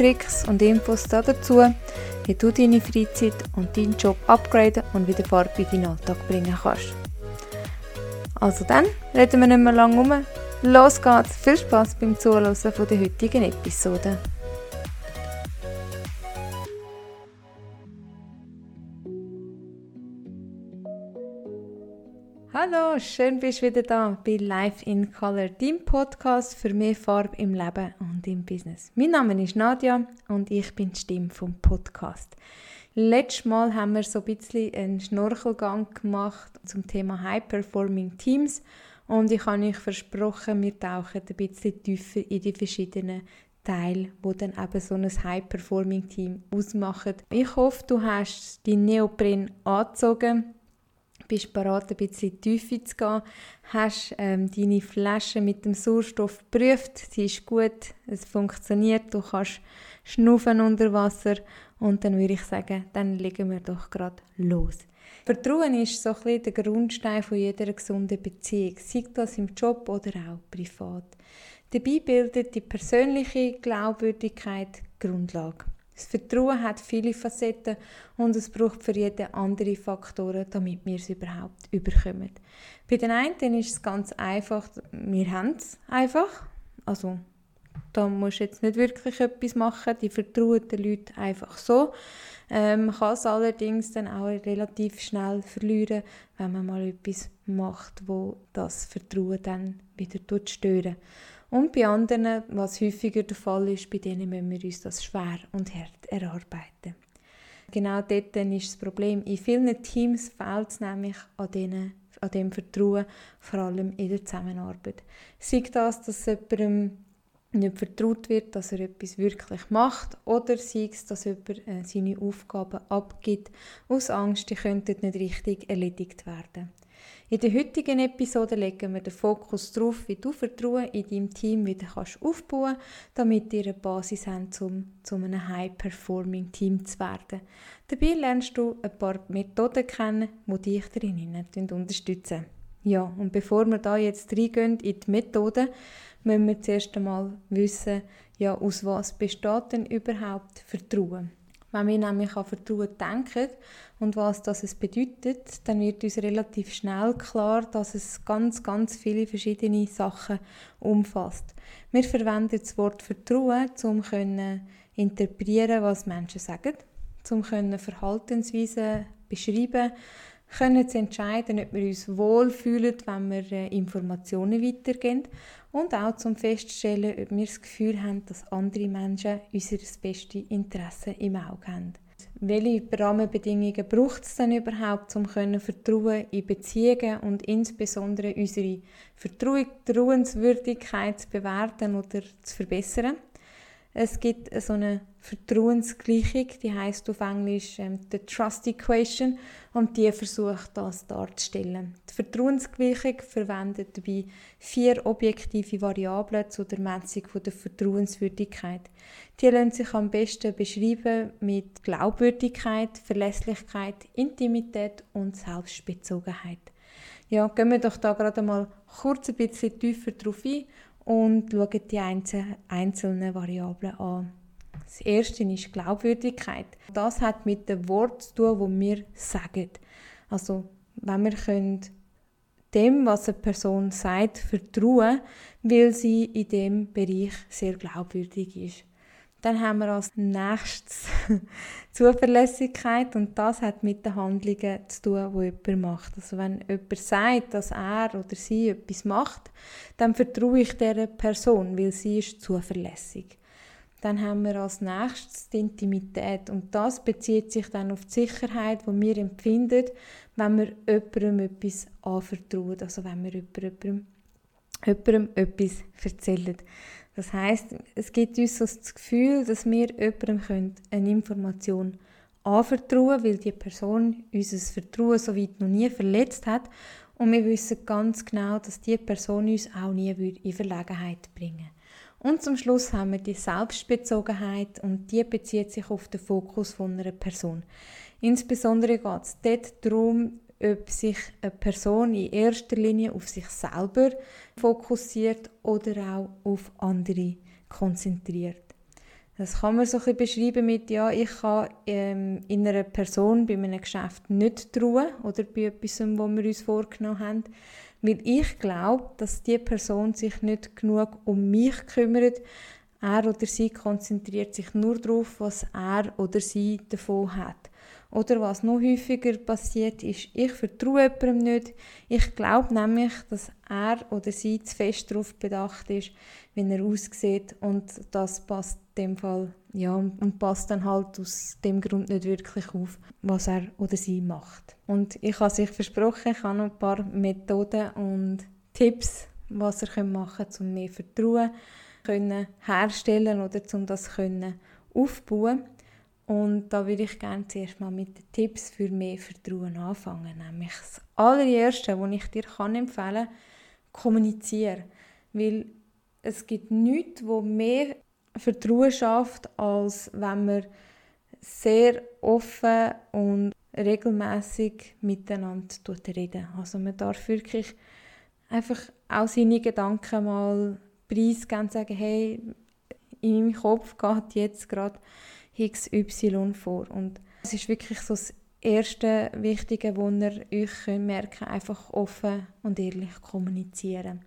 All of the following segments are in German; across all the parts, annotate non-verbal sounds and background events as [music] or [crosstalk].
Tricks und Infos dazu, wie du deine Freizeit und deinen Job upgraden und wieder Farbe in deinen Alltag bringen kannst. Also dann, reden wir nicht mehr lange um. Los geht's! Viel Spaß beim Zuhören von der heutigen Episode. Hallo, schön bist du wieder da bei Life in Color, deinem Podcast für mehr Farbe im Leben und im Business. Mein Name ist Nadja und ich bin die Stimme vom Podcast. Letztes Mal haben wir so ein bisschen einen Schnorchelgang gemacht zum Thema High Performing Teams und ich habe euch versprochen, wir tauchen ein bisschen tiefer in die verschiedenen Teile, wo dann eben so ein High Performing Team ausmachen. Ich hoffe, du hast die Neopren angezogen bist bereit, ein bisschen in die Tiefe zu gehen, hast ähm, deine Flasche mit dem Sauerstoff geprüft, sie ist gut, es funktioniert, du kannst schnaufen unter Wasser und dann würde ich sagen, dann legen wir doch gerade los. Vertrauen ist so ein bisschen der Grundstein von jeder gesunden Beziehung, sei das im Job oder auch privat. Dabei bildet die persönliche Glaubwürdigkeit Grundlage. Das Vertrauen hat viele Facetten und es braucht für jeden andere Faktoren, damit wir es überhaupt überkommen. Bei den einen ist es ganz einfach, wir haben es einfach. Also da musst du jetzt nicht wirklich etwas machen, die vertrauen den Leuten einfach so. Ähm, man kann es allerdings dann auch relativ schnell verlieren, wenn man mal etwas macht, wo das Vertrauen dann wieder stören und bei anderen, was häufiger der Fall ist, bei denen müssen wir uns das schwer und hart erarbeiten. Genau dort ist das Problem. In vielen Teams fehlt es nämlich an, denen, an dem Vertrauen, vor allem in der Zusammenarbeit. Sei das, dass jemandem nicht vertraut wird, dass er etwas wirklich macht, oder sei es, dass jemand äh, seine Aufgaben abgibt, aus Angst, die könnten nicht richtig erledigt werden. In der heutigen Episode legen wir den Fokus darauf, wie du Vertrauen in deinem Team wieder kannst aufbauen kannst, damit ihr eine Basis habt, um zu einem High-Performing-Team zu werden. Dabei lernst du ein paar Methoden kennen, die dich darin unterstützen. Ja, und bevor wir da jetzt reingehen in die Methoden, müssen wir zuerst einmal wissen, ja, aus was besteht denn überhaupt Vertrauen. Wenn wir nämlich an Vertrauen denken und was das bedeutet, dann wird uns relativ schnell klar, dass es ganz, ganz viele verschiedene Sachen umfasst. Wir verwenden das Wort Vertrauen, um zu interpretieren, was Menschen sagen, um Verhaltensweisen beschreiben, können zu entscheiden, ob wir uns wohlfühlen, wenn wir äh, Informationen weitergeben und auch zum feststellen, ob wir das Gefühl haben, dass andere Menschen unser bestes Interesse im Auge haben. Welche Rahmenbedingungen braucht es denn überhaupt, um Vertrauen in Beziehungen und insbesondere unsere Vertrauenswürdigkeit zu bewerten oder zu verbessern? Es gibt so eine Vertrauensgleichung, die heißt auf Englisch ähm, the Trust Equation und die versucht das darzustellen. Die Vertrauensgleichung verwendet dabei vier objektive Variablen zur Messung der Vertrauenswürdigkeit. Die lassen sich am besten beschreiben mit Glaubwürdigkeit, Verlässlichkeit, Intimität und Selbstbezogenheit. Ja, gehen wir doch da gerade mal kurz ein bisschen tiefer drauf ein und schauen die einzelnen Variablen an. Das erste ist Glaubwürdigkeit. Das hat mit dem Wort zu tun, das wir sagen. Also, wenn wir können dem, was eine Person sagt, vertrauen, weil sie in dem Bereich sehr glaubwürdig ist. Dann haben wir als nächstes [laughs] Zuverlässigkeit und das hat mit den Handlungen zu tun, die jemand macht. Also wenn jemand sagt, dass er oder sie etwas macht, dann vertraue ich dieser Person, weil sie ist zuverlässig. Dann haben wir als nächstes die Intimität und das bezieht sich dann auf die Sicherheit, die wir empfinden, wenn wir jemandem etwas anvertrauen, also wenn wir jemandem, jemandem etwas erzählen. Das heißt, es gibt uns das Gefühl, dass wir jemandem eine Information anvertrauen, weil die Person unser Vertrauen so weit noch nie verletzt hat und wir wissen ganz genau, dass die Person uns auch nie in Verlegenheit bringen Und zum Schluss haben wir die Selbstbezogenheit und die bezieht sich auf den Fokus von einer Person. Insbesondere geht es dort darum, ob sich eine Person in erster Linie auf sich selber fokussiert oder auch auf andere konzentriert. Das kann man so ein beschreiben mit, ja, ich kann ähm, in einer Person bei einem Geschäft nicht trauen oder bei etwas, wo wir uns vorgenommen haben, weil ich glaube, dass die Person sich nicht genug um mich kümmert. Er oder sie konzentriert sich nur darauf, was er oder sie davon hat. Oder was noch häufiger passiert ist, ich vertraue jemandem nicht. Ich glaube nämlich, dass er oder sie zu fest darauf bedacht ist, wie er aussieht und das passt in dem Fall, ja, und passt dann halt aus dem Grund nicht wirklich auf, was er oder sie macht. Und ich habe sich versprochen, ich habe noch ein paar Methoden und Tipps, was ihr machen könnt, um mehr Vertrauen können herstellen oder um das können und da würde ich gerne zuerst mal mit den Tipps für mehr Vertrauen anfangen. Nämlich das allererste, was ich dir kann empfehlen kann, kommuniziere. Weil es gibt nichts, wo mehr Vertrauen schafft, als wenn man sehr offen und regelmäßig miteinander reden. Also man darf wirklich einfach auch seine Gedanken mal preisgeben und sagen, hey, in meinem Kopf geht jetzt gerade XY vor. Und es ist wirklich so das erste Wichtige, wo ihr euch merken könnt, einfach offen und ehrlich kommunizieren.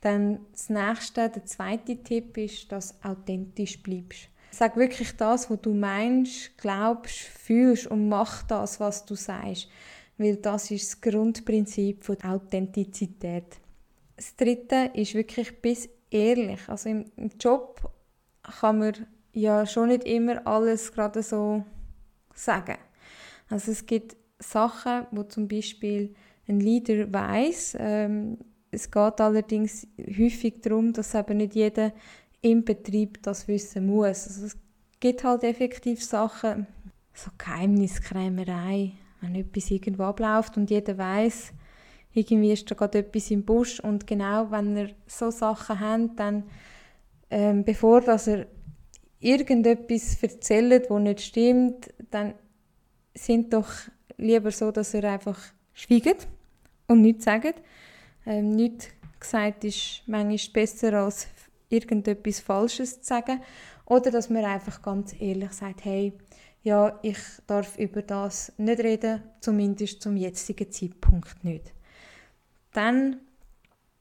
Dann das nächste, der zweite Tipp ist, dass du authentisch bleibst. Sag wirklich das, was du meinst, glaubst, fühlst und mach das, was du sagst. Weil das ist das Grundprinzip der Authentizität. Das dritte ist wirklich bis ehrlich. Also im Job kann man ja schon nicht immer alles gerade so sagen. Also es gibt Sachen, wo zum Beispiel ein Leader weiß. Ähm, es geht allerdings häufig darum, dass eben nicht jeder im Betrieb das wissen muss. Also es gibt halt effektiv Sachen, so Geheimniskrämerei, wenn etwas irgendwo abläuft und jeder weiß, irgendwie ist da gerade etwas im Busch und genau, wenn er so Sachen hat, dann ähm, bevor dass er irgendetwas erzählt, das nicht stimmt, dann sind doch lieber so, dass er einfach schweigt und nichts sagt. Ähm, nichts gesagt ist manchmal besser, als irgendetwas Falsches zu sagen. Oder dass man einfach ganz ehrlich sagt, hey, ja, ich darf über das nicht reden, zumindest zum jetzigen Zeitpunkt nicht. Dann,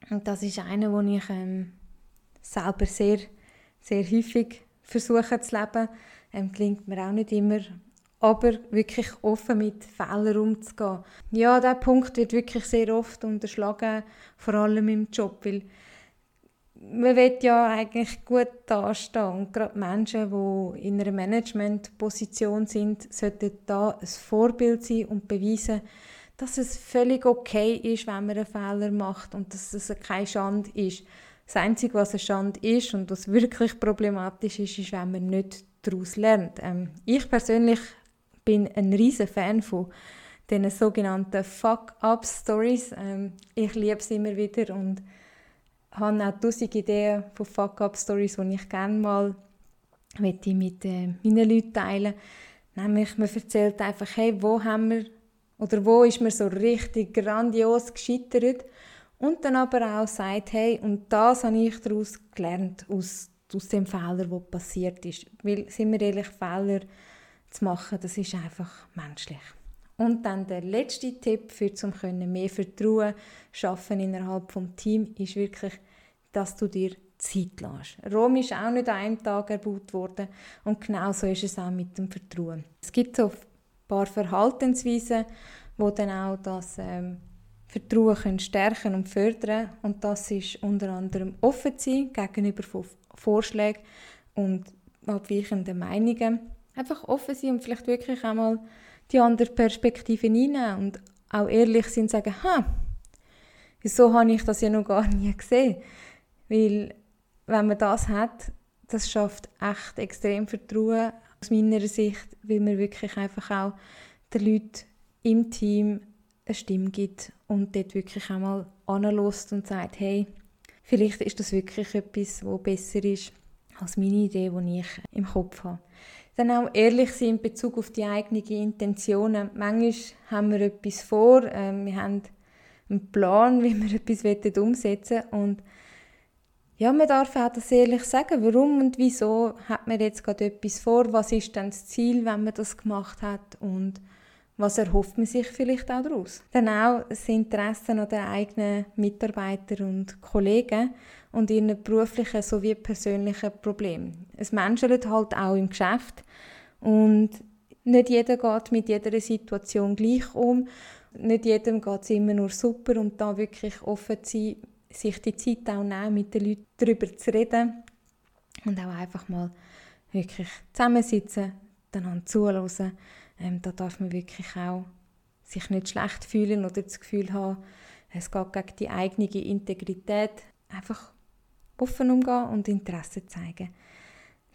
und das ist eine, wo ich ähm, selber sehr, sehr häufig versuchen zu leben. Ähm, gelingt mir auch nicht immer. Aber wirklich offen mit Fehlern umzugehen. Ja, dieser Punkt wird wirklich sehr oft unterschlagen, vor allem im Job, weil man will ja eigentlich gut dastehen und gerade Menschen, die in einer Managementposition sind, sollten da ein Vorbild sein und beweisen, dass es völlig okay ist, wenn man einen Fehler macht und dass es keine Schande ist. Das Einzige, was eine Schande ist und was wirklich problematisch ist, ist, wenn man nicht daraus lernt. Ähm, ich persönlich bin ein riesen Fan von diesen sogenannten Fuck-Up-Stories. Ähm, ich liebe sie immer wieder und habe auch tausend Ideen von Fuck-Up-Stories, die ich gerne mal mit äh, meinen Leuten teilen Nämlich, man erzählt einfach, hey, wo haben wir oder wo ist mir so richtig grandios gescheitert und dann aber auch sagt, hey, und das habe ich daraus gelernt, aus, aus dem Fehler, der passiert ist. Weil, sind wir ehrlich, Fehler zu machen, das ist einfach menschlich. Und dann der letzte Tipp für zum können mehr Vertrauen schaffen innerhalb vom Team ist wirklich, dass du dir Zeit lässt. Rom ist auch nicht an einem Tag erbaut worden und genauso ist es auch mit dem Vertrauen. Es gibt so ein paar Verhaltensweisen, wo dann auch das ähm, Vertrauen können stärken und fördern und das ist unter anderem offen sein gegenüber Vorschlägen und abweichenden Meinungen. Einfach offen sein und vielleicht wirklich einmal die andere Perspektive hineinnehmen und auch ehrlich sein und sagen, ha, wieso habe ich das ja noch gar nie gesehen? Weil wenn man das hat, das schafft echt extrem Vertrauen aus meiner Sicht, weil man wirklich einfach auch den Leuten im Team eine Stimme gibt und dort wirklich einmal anlässt und sagt, hey, vielleicht ist das wirklich etwas, was besser ist als meine Idee, die ich im Kopf habe. Dann auch ehrlich sein in Bezug auf die eigenen Intentionen. Manchmal haben wir etwas vor, äh, wir haben einen Plan, [laughs] wie wir etwas umsetzen wollen und ja, man darf auch das ehrlich sagen, warum und wieso hat man jetzt gerade etwas vor, was ist dann das Ziel, wenn man das gemacht hat und was erhofft man sich vielleicht auch daraus? Dann auch das Interesse an den eigenen Mitarbeitern und Kollegen und ihren beruflichen sowie persönlichen Problemen. Es menschelt halt auch im Geschäft und nicht jeder geht mit jeder Situation gleich um. Nicht jedem geht es immer nur super und da wirklich offen zu sein, sich die Zeit auch nehmen, mit den Leuten darüber zu reden und auch einfach mal wirklich zusammensitzen, dann zuhören ähm, da darf man wirklich auch sich nicht schlecht fühlen oder das Gefühl haben, es geht gegen die eigene Integrität. Einfach offen umgehen und Interesse zeigen.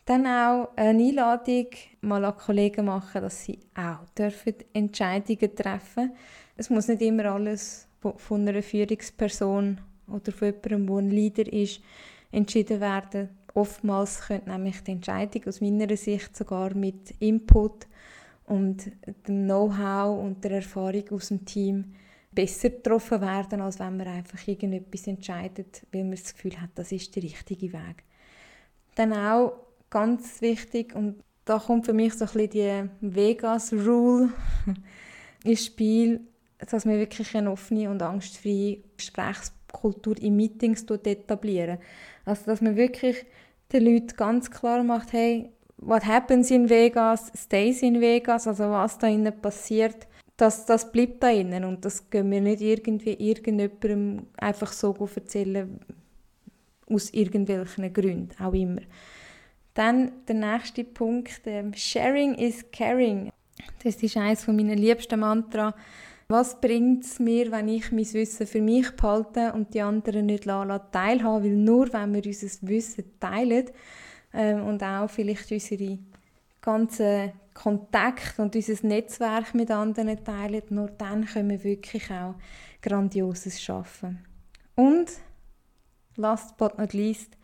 Dann auch eine Einladung mal an Kollegen machen, dass sie auch dürfen Entscheidungen treffen Es muss nicht immer alles von einer Führungsperson oder von jemandem, der ein Leader ist, entschieden werden. Oftmals könnte nämlich die Entscheidung aus meiner Sicht sogar mit Input und dem Know-how und der Erfahrung aus dem Team besser getroffen werden, als wenn man einfach irgendetwas entscheidet, weil man das Gefühl hat, das ist der richtige Weg. Dann auch ganz wichtig, und da kommt für mich so ein bisschen die Vegas-Rule [laughs] ins Spiel, dass man wirklich eine offene und angstfreie Gesprächskultur in Meetings etablieren. Also dass man wirklich den Leuten ganz klar macht, hey, what happens in Vegas stays in Vegas, also was da innen passiert, das, das bleibt da innen und das können wir nicht irgendwie irgendjemandem einfach so erzählen, aus irgendwelchen Gründen, auch immer. Dann der nächste Punkt, ähm, Sharing is Caring. Das ist eines meiner liebsten Mantra. Was bringt es mir, wenn ich mein Wissen für mich behalte und die anderen nicht teilhaben Weil nur wenn wir unser Wissen teilen, ähm, und auch vielleicht unsere ganzen Kontakte und unser Netzwerk mit anderen teilen, nur dann können wir wirklich auch Grandioses schaffen. Und last but not least,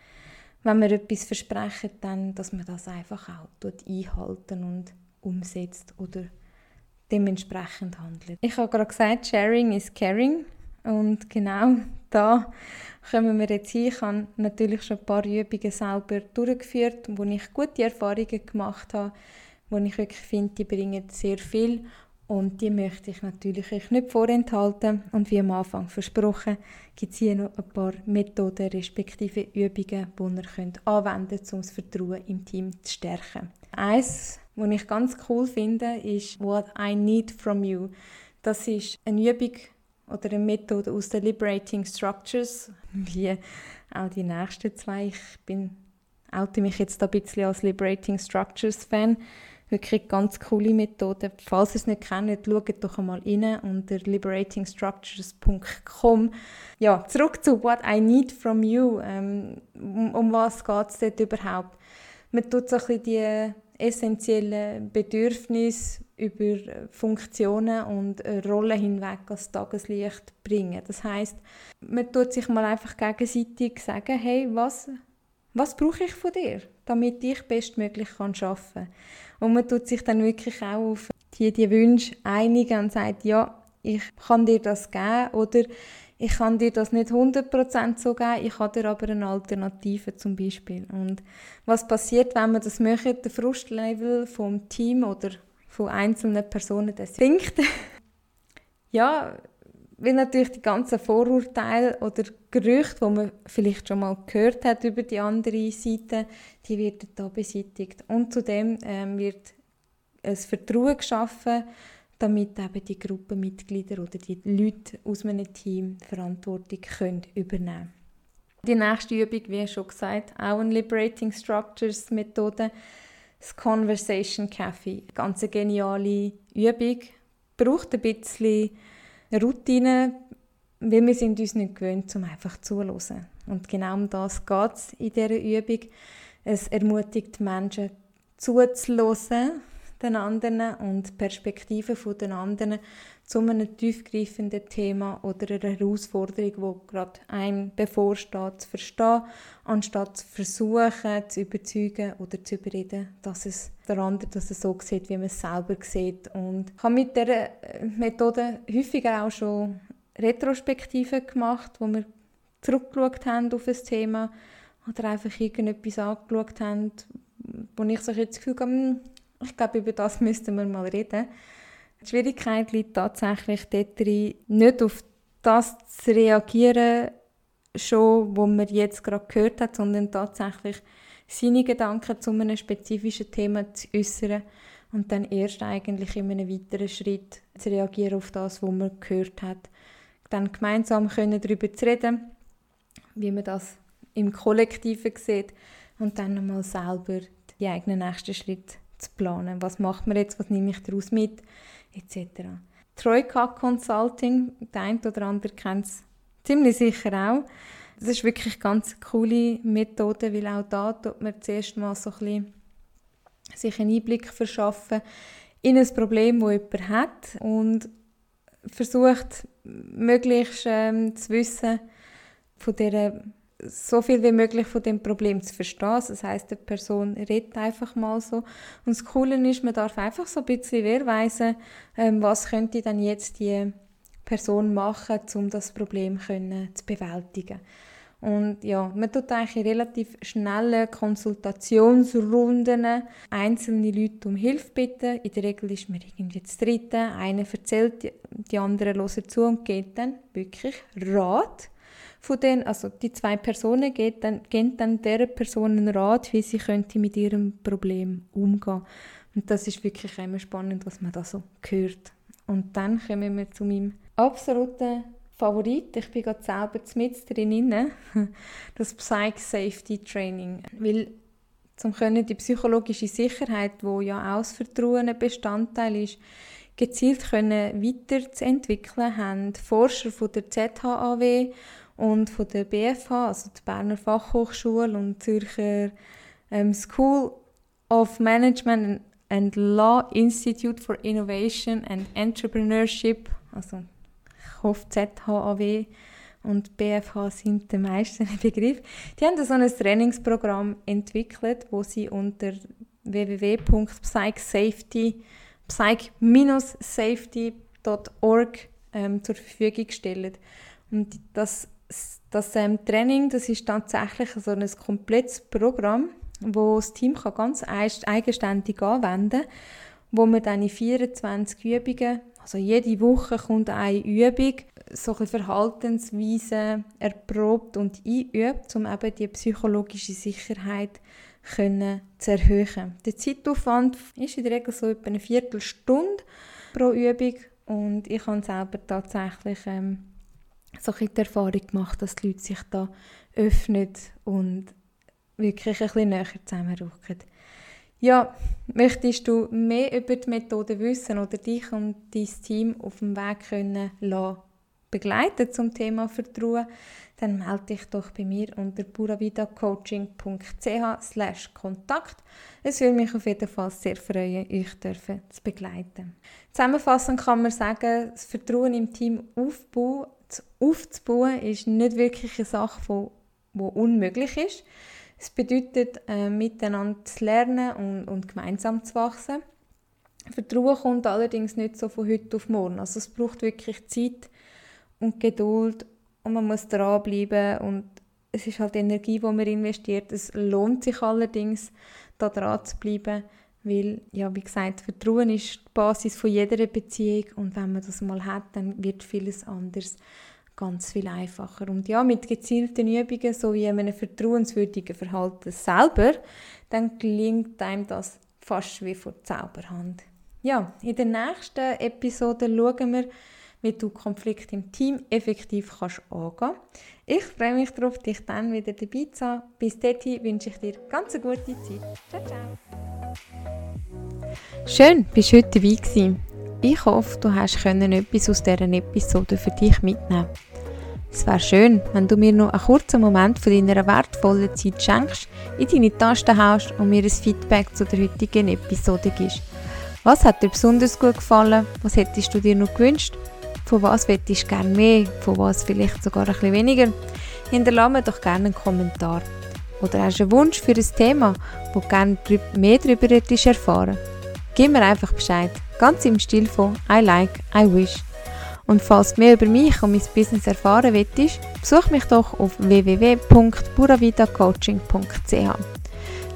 wenn wir etwas versprechen, dann, dass man das einfach auch einhalten und umsetzt oder dementsprechend handelt. Ich habe gerade gesagt, Sharing is Caring und genau da kommen wir jetzt hin. Ich habe natürlich schon ein paar Übungen selber durchgeführt, wo ich gute Erfahrungen gemacht habe, wo ich wirklich finde, die bringen sehr viel und die möchte ich natürlich euch nicht vorenthalten. Und wie am Anfang versprochen, gibt es hier noch ein paar Methoden respektive Übungen, die ihr könnt anwenden könnt, um das Vertrauen im Team zu stärken. Eins, was ich ganz cool finde, ist «What I need from you». Das ist eine Übung, oder eine Methode aus den Liberating Structures, [laughs] wie auch die nächsten zwei. Ich bin, oute mich jetzt ein bisschen als Liberating Structures Fan. Wirklich ganz coole Methode. Falls ihr es nicht kennt, schaut doch einmal rein unter liberatingstructures.com. Ja, zurück zu What I Need From You. Ähm, um, um was geht es dort überhaupt? Man tut so ein bisschen die essentiellen Bedürfnisse über Funktionen und Rollen hinweg als Tageslicht bringen. Das heißt, man tut sich mal einfach gegenseitig sagen, hey, was, was brauche ich von dir, damit ich bestmöglich kann arbeiten Und man tut sich dann wirklich auch auf die, die Wünsche einigen und sagt, ja, ich kann dir das geben oder ich kann dir das nicht 100% so geben, ich habe dir aber eine Alternative zum Beispiel. Und was passiert, wenn man das möchte, der Frustlevel vom Team oder von einzelnen Personen, das sinkt. [laughs] ja, weil natürlich die ganzen Vorurteile oder Gerüchte, die man vielleicht schon mal gehört hat über die andere Seite, die werden da beseitigt. Und zudem ähm, wird ein Vertrauen geschaffen, damit eben die Gruppenmitglieder oder die Leute aus einem Team Verantwortung können übernehmen Die nächste Übung, wie schon gesagt, auch eine Liberating Structures Methode, das Conversation. Ganz eine geniale Übung. Braucht ein bisschen Routine, weil wir sind uns nicht gewöhnt, um einfach zuzuhören. Und genau um das geht es in dieser Übung. Es ermutigt Menschen, zuzulassen den anderen und Perspektiven von den anderen zu einem tiefgreifenden Thema oder einer Herausforderung, wo gerade einem bevorsteht, zu verstehen, anstatt zu versuchen, zu überzeugen oder zu überreden, dass es der andere dass es so sieht, wie man es selber sieht. Und ich habe mit dieser Methode häufiger auch schon Retrospektiven gemacht, wo wir zurückgeschaut haben auf ein Thema oder einfach irgendetwas angeschaut haben, wo ich so jetzt das Gefühl habe, hm, ich glaube, über das müssten wir mal reden. Die Schwierigkeit liegt tatsächlich darin, nicht auf das zu reagieren, schon, wo man jetzt gerade gehört hat, sondern tatsächlich seine Gedanken zu einem spezifischen Thema zu äußern und dann erst eigentlich in einem weiteren Schritt zu reagieren auf das, was man gehört hat. Dann gemeinsam können darüber zu reden, wie man das im Kollektiven sieht und dann nochmal selber die eigenen nächsten Schritte zu planen. Was macht man jetzt, was nehme ich daraus mit, etc. Troika Consulting, der eine oder andere kennt es ziemlich sicher auch. Das ist wirklich eine ganz coole Methode, weil auch da tut man zuerst mal so ein bisschen sich einen Einblick verschaffen in ein Problem, das jemand hat und versucht, möglichst ähm, zu wissen von dieser so viel wie möglich von dem Problem zu verstehen. Das heißt, die Person redet einfach mal so. Und das Coole ist, man darf einfach so ein bisschen wehrweisen, ähm, was könnte dann jetzt die Person machen, um das Problem können, zu bewältigen. Und ja, man tut eigentlich in relativ schnellen Konsultationsrunden einzelne Leute um Hilfe bitten. In der Regel ist man irgendwie das Dritte. Einer erzählt, die anderen hören zu und geht dann wirklich Rat von denen, also die zwei Personen geben dann, geben dann der Person einen Rat, wie sie könnte mit ihrem Problem umgehen. Und das ist wirklich immer spannend, was man da so hört. Und dann kommen wir zu meinem absoluten Favorit. Ich bin gerade selber mit drin, [laughs] das Psych Safety Training. Weil zum können die psychologische Sicherheit, wo ja das Vertrauen ein Bestandteil ist, gezielt können weiterzuentwickeln, haben Forscher von der ZHAW und von der BFH, also der Berner Fachhochschule und Zürcher ähm, School of Management and Law Institute for Innovation and Entrepreneurship, also ich hoffe ZHAW und BFH sind die meisten Begriff. Die haben so ein Trainingsprogramm entwickelt, wo sie unter www.psychsafety psych-safety.org ähm, zur Verfügung stellen. Und das das ähm, Training, das ist tatsächlich so ein komplettes Programm, wo das Team kann ganz eigenständig anwenden kann, wo man dann in 24 Übungen, also jede Woche kommt eine Übung, so ein Verhaltensweisen erprobt und einübt, um eben die psychologische Sicherheit können zu erhöhen. Der Zeitaufwand ist in der Regel so etwa eine Viertelstunde pro Übung und ich habe selber tatsächlich ähm, so ein die Erfahrung gemacht, dass die Leute sich da öffnen und wirklich ein bisschen näher zusammenrücken. Ja, möchtest du mehr über die Methode wissen oder dich und dein Team auf dem Weg können lassen, begleiten zum Thema Vertrauen, dann melde dich doch bei mir unter buravidacoaching.ch kontakt. Es würde mich auf jeden Fall sehr freuen, euch zu begleiten. Zusammenfassend kann man sagen, das Vertrauen im Team aufbauen aufzubauen, ist nicht wirklich eine Sache, die, unmöglich ist. Es bedeutet, äh, miteinander zu lernen und, und gemeinsam zu wachsen. Vertrauen kommt allerdings nicht so von heute auf morgen. Also es braucht wirklich Zeit und Geduld und man muss dranbleiben und es ist halt Energie, die man investiert. Es lohnt sich allerdings, da dran zu bleiben, weil, ja, wie gesagt, Vertrauen ist die Basis von jeder Beziehung und wenn man das mal hat, dann wird vieles anders ganz viel einfacher. Und ja, mit gezielten Übungen, so wie einem vertrauenswürdigen Verhalten selber, dann gelingt einem das fast wie vor Zauberhand. Ja, in der nächsten Episode schauen wir, wie du Konflikte im Team effektiv kannst angehen Ich freue mich darauf, dich dann wieder dabei zu haben. Bis dahin wünsche ich dir ganz eine gute Zeit. Ciao, ciao. Schön, bist du heute dabei gewesen. Ich hoffe, du hast etwas aus dieser Episode für dich mitnehmen Es wäre schön, wenn du mir noch einen kurzen Moment von deiner wertvollen Zeit schenkst, in deine Tasten haust und mir ein Feedback zu der heutigen Episode gibst. Was hat dir besonders gut gefallen? Was hättest du dir noch gewünscht? Von was hättest du gerne mehr? Von was vielleicht sogar ein bisschen weniger? Hinterlasse mir doch gerne einen Kommentar. Oder hast du einen Wunsch für ein Thema, wo du gerne mehr darüber erfahren? Gib mir einfach Bescheid. Ganz im Stil von I like, I wish. Und falls du mehr über mich und mein Business erfahren willst, besuch mich doch auf www.buravidacoaching.ch.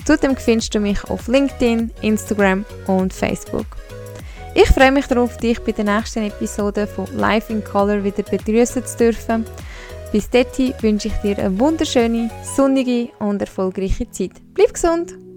Zudem findest du mich auf LinkedIn, Instagram und Facebook. Ich freue mich darauf, dich bei der nächsten Episode von Life in Color wieder begrüßen zu dürfen. Bis dahin wünsche ich dir eine wunderschöne, sonnige und erfolgreiche Zeit. Bleib gesund!